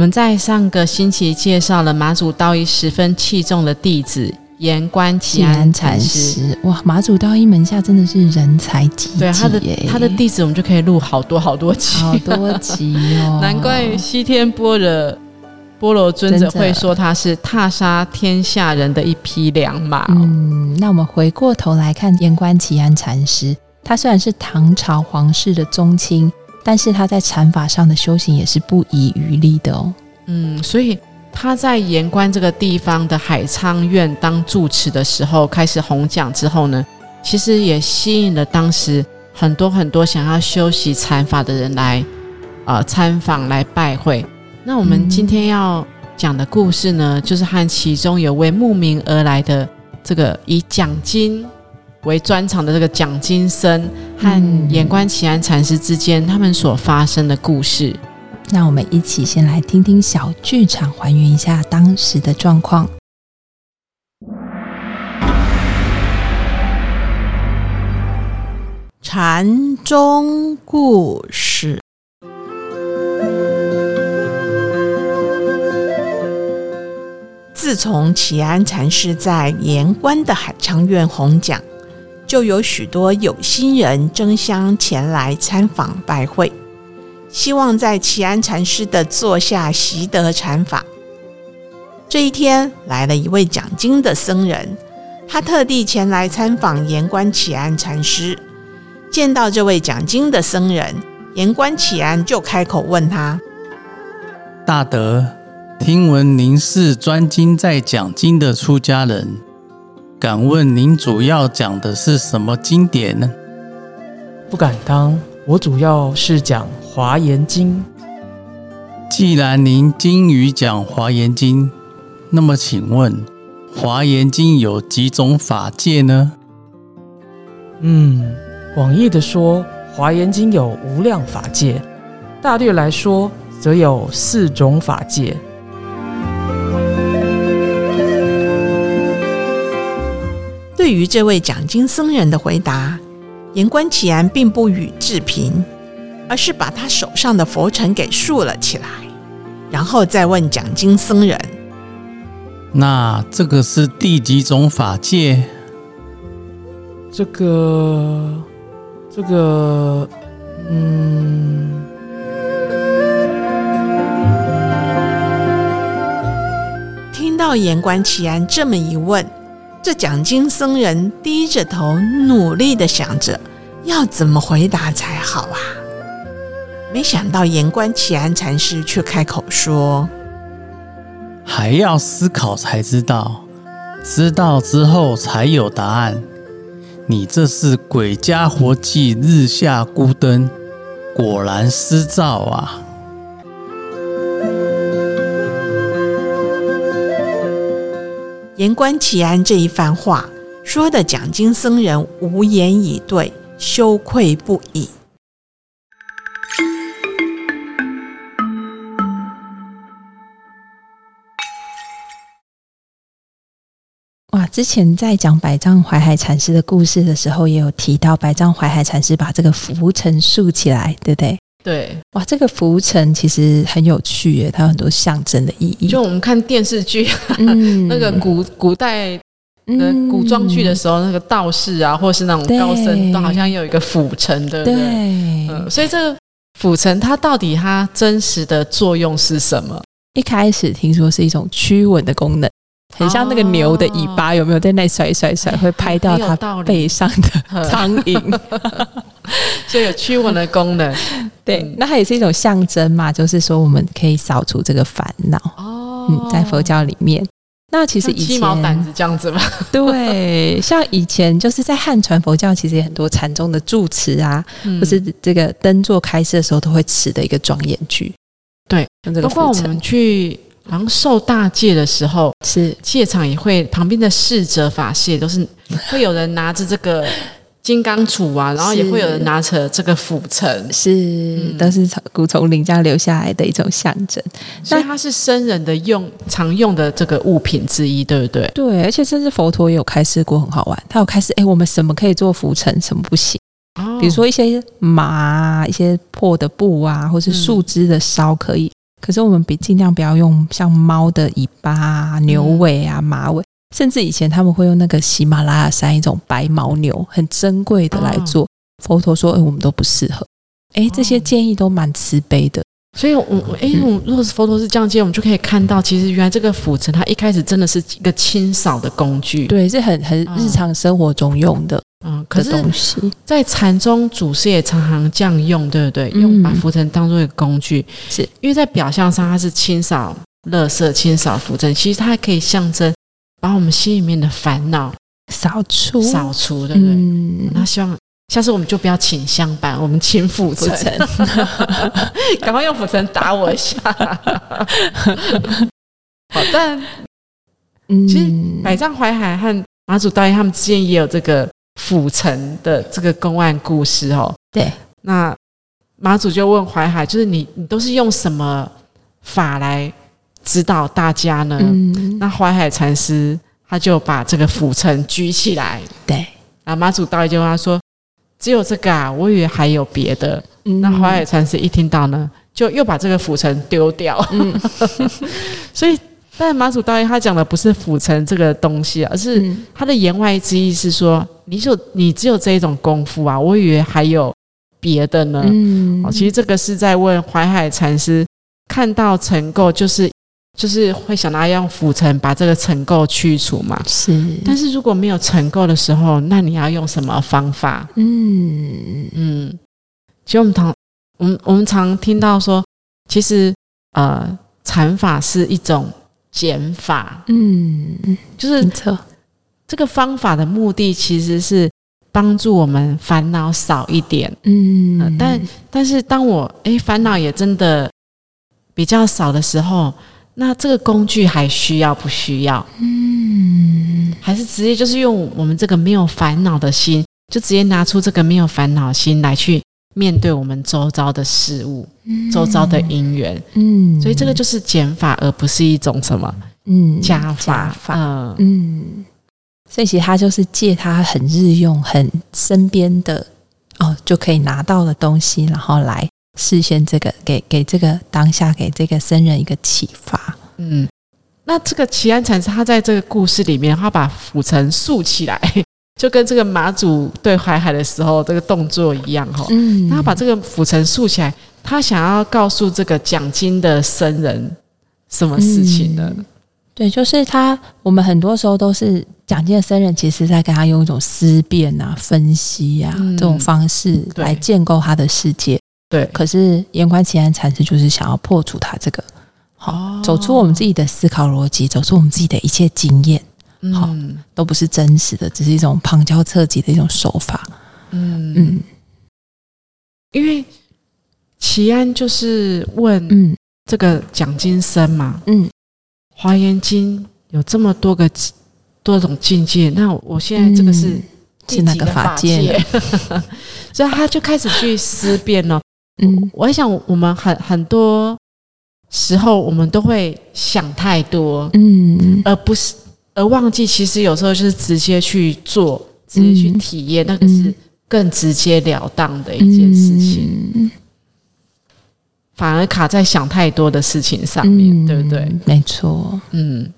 们在上个星期介绍了马祖道一十分器重的弟子严关齐安禅师。哇，马祖道一门下真的是人才济济。对他的他的弟子，我们就可以录好多好多集，好多集哦。难怪西天波的波罗尊者会说他是踏杀天下人的一匹良马。嗯，那我们回过头来看严关齐安禅师，他虽然是唐朝皇室的宗亲。但是他在禅法上的修行也是不遗余力的哦。嗯，所以他在盐官这个地方的海沧院当住持的时候，开始弘讲之后呢，其实也吸引了当时很多很多想要修习禅法的人来呃参访来拜会。那我们今天要讲的故事呢，就是和其中有位慕名而来的这个以讲经。为专场的这个蒋金生和眼观奇安禅师之间，他们所发生的故事。那我们一起先来听听小剧场，还原一下当时的状况。禅宗故事。自从齐安禅师在盐关的海昌院弘讲。就有许多有心人争相前来参访拜会，希望在齐安禅师的座下习得禅法。这一天来了一位讲经的僧人，他特地前来参访盐关启安禅师。见到这位讲经的僧人，盐关启安就开口问他：“大德，听闻您是专精在讲经的出家人。”敢问您主要讲的是什么经典呢？不敢当，我主要是讲《华严经》。既然您精于讲《华严经》，那么请问，《华严经》有几种法界呢？嗯，广义的说，《华严经》有无量法界；大略来说，则有四种法界。对于这位讲经僧人的回答，言关启安并不予置评，而是把他手上的佛尘给竖了起来，然后再问讲经僧人：“那这个是第几种法界？”这个，这个，嗯，听到言关启安这么一问。这讲经僧人低着头，努力的想着要怎么回答才好啊！没想到言官齐安禅师却开口说：“还要思考才知道，知道之后才有答案。你这是鬼家活计，日下孤灯，果然失照啊！”言官齐安这一番话说的，讲经僧人无言以对，羞愧不已。之前在讲百丈怀海禅师的故事的时候，也有提到百丈怀海禅师把这个浮尘竖起来，对不对？对，哇，这个浮尘其实很有趣耶，它有很多象征的意义。就我们看电视剧，嗯，那个古古代的古装剧的时候，那个道士啊，或是那种高僧，都好像有一个浮尘，对不对？嗯，所以这个浮尘它到底它真实的作用是什么？一开始听说是一种驱蚊的功能。很像那个牛的尾巴，有没有在那甩甩甩，会拍到它背上的苍蝇，就有驱蚊的功能。对，那它也是一种象征嘛，就是说我们可以扫除这个烦恼。哦，嗯，在佛教里面，那其实以前毛掸子这样子嘛。对，像以前就是在汉传佛教，其实也很多禅宗的住持啊，或是这个灯座开示的时候，都会持的一个庄严具。对，用这个包括我们去好像受大戒的时候，是戒场也会旁边的侍者法师也都是会有人拿着这个金刚杵啊，然后也会有人拿着这个拂尘，是、嗯都是从古丛林家留下来的一种象征。所以它是僧人的用常用的这个物品之一，对不对？对，而且甚至佛陀也有开示过，很好玩。他有开示，哎，我们什么可以做浮尘，什么不行？哦比如说一些麻啊、一些破的布啊，或是树枝的烧可以，可是我们比尽量不要用像猫的尾巴啊、牛尾啊、马尾，甚至以前他们会用那个喜马拉雅山一种白牦牛，很珍贵的来做。佛陀说，哎，我们都不适合。哎，这些建议都蛮慈悲的。所以我，我哎，我如果是佛陀是这样接，我们就可以看到，其实原来这个拂尘，它一开始真的是一个清扫的工具。，对，是很很嗯日常生活中用的嗯，可是。在禅宗祖师也常常这样用，对不对？嗯用把浮尘当做一个工具，是因为在表象上它是清扫垃圾、清扫浮尘，其实它还可以象征把我们心里面的烦恼扫除，扫除，对不对？嗯，那希望下次我们就不要请相伴，我们请拂尘，赶快用拂尘打我一下。好，但嗯，其实百丈怀海和马祖道一他们之间也有这个府城的这个公案故事哦。对，那马祖就问怀海，就是你你都是用什么法来指导大家呢？嗯，那怀海禅师他就把这个府城举起来，对，然后马祖道一就问他说：“只有这个啊？我以为还有别的。”嗯那怀海禅师一听到呢，就又把这个府城丢掉。嗯 所以，但马祖道一他讲的不是府城这个东西，而是嗯他的言外之意是说，你就你只有这一种功夫啊，我以为还有别的呢。嗯哦，其实这个是在问淮海禅师，看到尘垢就是就是会想到要用浮尘把这个尘垢去除嘛。是，但是如果没有尘垢的时候，那你要用什么方法？嗯嗯，其实我们常我们我们常听到说，其实呃禅法是一种减法，嗯，就是错，这个方法的目的其实是帮助我们烦恼少一点。嗯呃，但但是当我诶烦恼也真的比较少的时候，那这个工具还需要不需要？嗯还是直接就是用我们这个没有烦恼的心，就直接拿出这个没有烦恼心来去面对我们周遭的事物、周遭的因缘。嗯，所以这个就是减法，而不是一种什么嗯加法。加法，嗯，嗯，所以其实他就是借他很日用、很身边的哦就可以拿到的东西，然后来实现这个给给这个当下给这个僧人一个启发。嗯，那这个齐安禅师他在这个故事里面，他把浮尘竖起来，就跟这个马祖对淮海的时候这个动作一样哈、哦。嗯他把这个浮尘竖起来，他想要告诉这个讲经的僧人什么事情呢？对，就是他，我们很多时候都是讲经的僧人，其实在跟他用一种思辨啊、分析啊、嗯这种方式对来建构他的世界。对可是严宽奇安禅师就是想要破除他这个，好、哦走出我们自己的思考逻辑，走出我们自己的一切经验，好嗯都不是真实的，只是一种旁敲侧击的一种手法。嗯。嗯。因为齐安就是问嗯。这个蒋经生嘛，嗯。华严经有这么多个多种境界，那我现在这个是嗯。是哪个法法界？所以他就开始去思辨了。嗯。我在想，我们很很多时候我们都会想太多，嗯。而不是而忘记，其实有时候就是直接去做，直接去体验，那个是更直截了当的一件事情，嗯反而卡在想太多的事情上面，对不对？？嗯没错。嗯，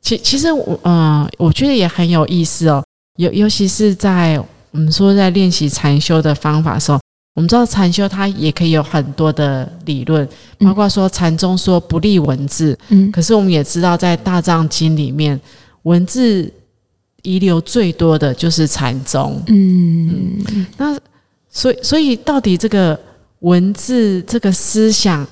其其实我嗯、呃我觉得也很有意思哦，尤尤其是在我们说在练习禅修的方法的时候，我们知道禅修它也可以有很多的理论，嗯包括说禅宗说不立文字，嗯可是我们也知道在大藏经里面，文字遗留最多的就是禅宗。嗯那所以所以到底这个文字这个思想，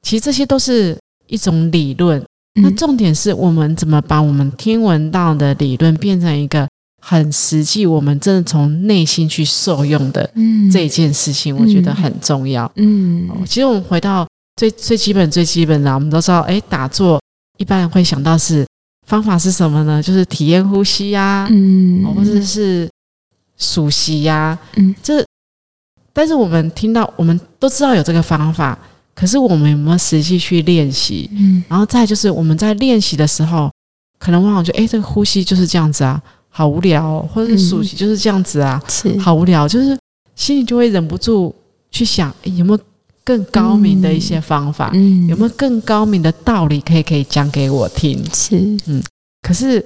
其实这些都是一种理论。那嗯重点是我们怎么把我们听闻到的理论变成一个很实际，我们真的从内心去受用的嗯。这一件事情，我觉得很重要。嗯。哦其实我们回到最最基本、最基本的啊，我们都知道，哎，打坐一般人会想到是方法是什么呢？就是体验呼吸呀、嗯。哦或者是数息呀、嗯。这但是我们听到，我们都知道有这个方法，可是我们有没有实际去练习？嗯。然后再就是我们在练习的时候，可能往往觉得，哎，这个呼吸就是这样子啊，好无聊、哦，或者是数息就是这样子啊，是好无聊，就是心里就会忍不住去想，诶有没有更高明的一些方法？嗯有没有更高明的道理可以可以讲给我听？是可是，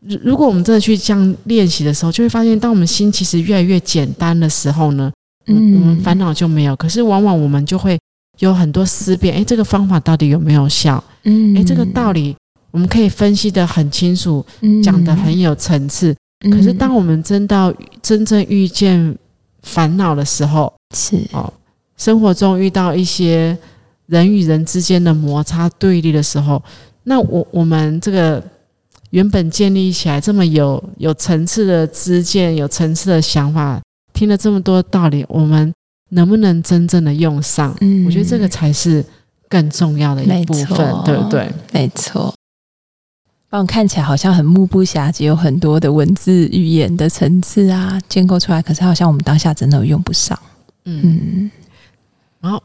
如如果我们真的去这样练习的时候，就会发现，当我们心其实越来越简单的时候呢，嗯，我们烦恼就没有。可是往往我们就会有很多思辨，诶，这个方法到底有没有效？嗯诶，这个道理我们可以分析的很清楚，讲的很有层次。嗯可是当我们真到真正遇见烦恼的时候，是哦，生活中遇到一些人与人之间的摩擦对立的时候，那我我们这个原本建立起来这么有有层次的知见、有层次的想法，听了这么多道理，我们能不能真正的用上？嗯我觉得这个才是更重要的一部分，对不对？没错。帮我看起来好像很目不暇接，有很多的文字语言的层次啊建构出来，可是好像我们当下真的用不上。嗯，嗯。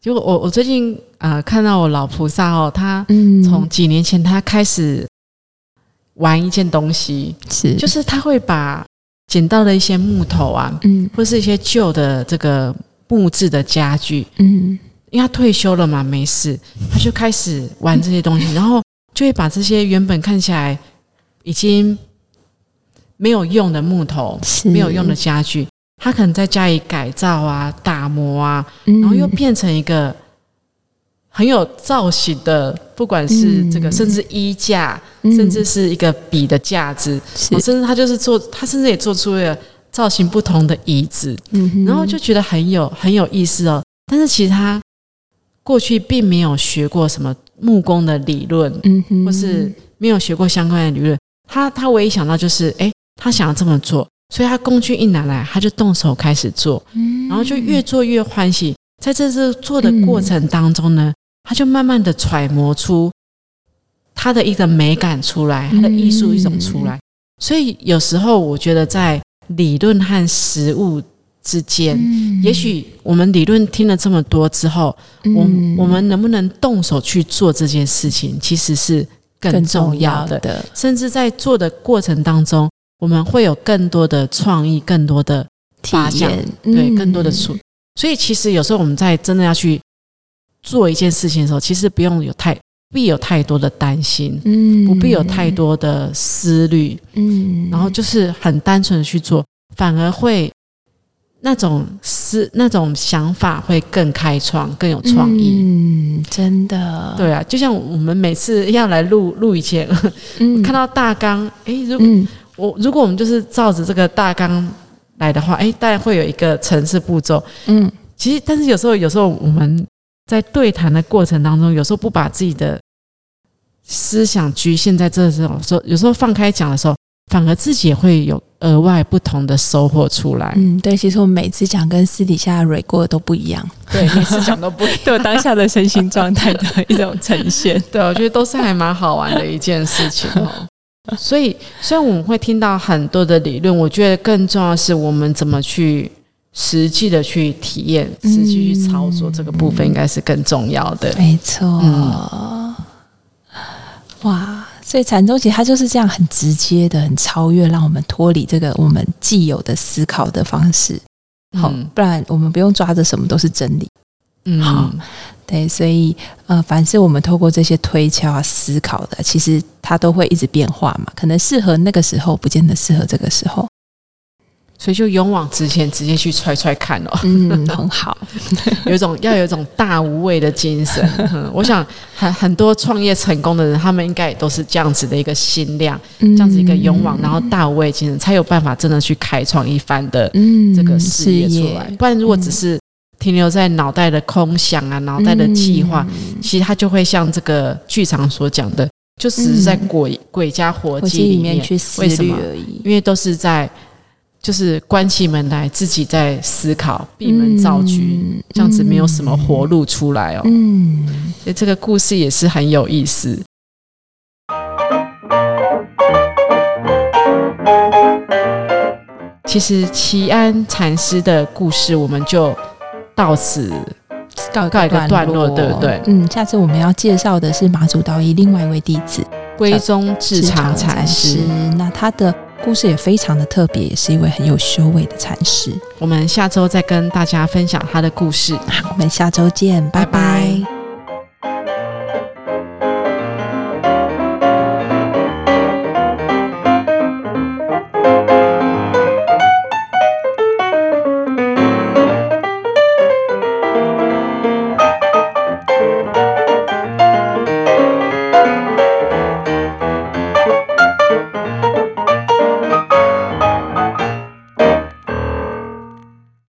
结果我我最近呃看到我老菩萨哦，他嗯，从几年前他开始玩一件东西，是。就是他会把捡到的一些木头啊，嗯。或是一些旧的这个木质的家具，嗯。因为他退休了嘛，没事，他就开始玩这些东西，然后就会把这些原本看起来已经没有用的木头、没有用的，家具，他可能在家里改造啊、打磨啊，然然后又变成一个很有造型的，不管是这个，嗯甚至衣架，甚至是一个笔的架子，甚至他就是做，他甚至也做出了造型不同的椅子，然后就觉得很有很有意思哦。但是其实他过去并没有学过什么木工的理论，嗯哼，或是没有学过相关的理论。他他唯一想到就是，哎，他想要这么做，所以他工具一拿来，他就动手开始做，嗯，然后就越做越欢喜。在这次做的过程当中呢，他就慢慢的揣摩出他的一个美感出来，他的艺术一种出来。所以有时候我觉得在理论和实物之间，嗯。也许我们理论听了这么多之后，我嗯我们能不能动手去做这件事情，其实是更更重重要的。要的。甚至在做的过程当中，我们会有更多的创意，更多的体验，对，嗯。更多的出。所以其实有时候我们在真的要去做一件事情的时候，其实不用有太必有太多的担心，嗯。不必有太多的思虑，嗯，然后就是很单纯的去做，反而会那种思那种想法会更开创，更有创意。嗯，真的，对啊，就像我们每次要来录录以前，嗯，看到大纲，诶，如果嗯我如果我们就是照着这个大纲来的话，诶，当然会有一个层次步骤。嗯其实，但是有时候，有时候我们在对谈的过程当中，有时候不把自己的思想局限在这种时候，有时候放开讲的时候，反而自己也会有额外不同的收获出来。嗯，对，其实我们每次讲跟私底下蕊过的都不一样，对，每次讲都不一样。对我当下的身心状态的一种呈现。对，我觉得都是还蛮好玩的一件事情哦。所以，虽然我们会听到很多的理论，我觉得更重要的是我们怎么去实际的去体验、实际去操作这个部分，应该是更重要的。没错，嗯哇！所以禅宗其实它就是这样很直接的、很超越，让我们脱离这个我们既有的思考的方式。好，嗯不然我们不用抓着什么都是真理。嗯，好对，所以呃，凡是我们透过这些推敲啊、思考的，其实它都会一直变化嘛。可能适合那个时候，不见得适合这个时候。所以就勇往直前，直接去揣揣看哦，嗯，很好。有一种要有一种大无畏的精神。嗯、我想很很多创业成功的人，他们应该也都是这样子的一个心量，这这样子一个勇往，然后大无畏精神，才有办法真的去开创一番的嗯这个事业出来。不然如果只是停留在脑袋的空想啊、脑袋的计划，其实它就会像这个剧场所讲的，就只是在鬼、鬼家活火鸡里面去思虑而已。因为都是在就是关起门来自己在思考，闭门造局，嗯这样子没有什么活路出来哦。嗯，所以这个故事也是很有意思。其实齐安禅师的故事，我们就到此告告一个段落对不对嗯，下次我们要介绍的是马祖道一另外一位弟子归宗智常禅师。那他的故事也非常的特别，也是一位很有修为的禅师。我们下周再跟大家分享他的故事。好，我们下周见，拜拜拜拜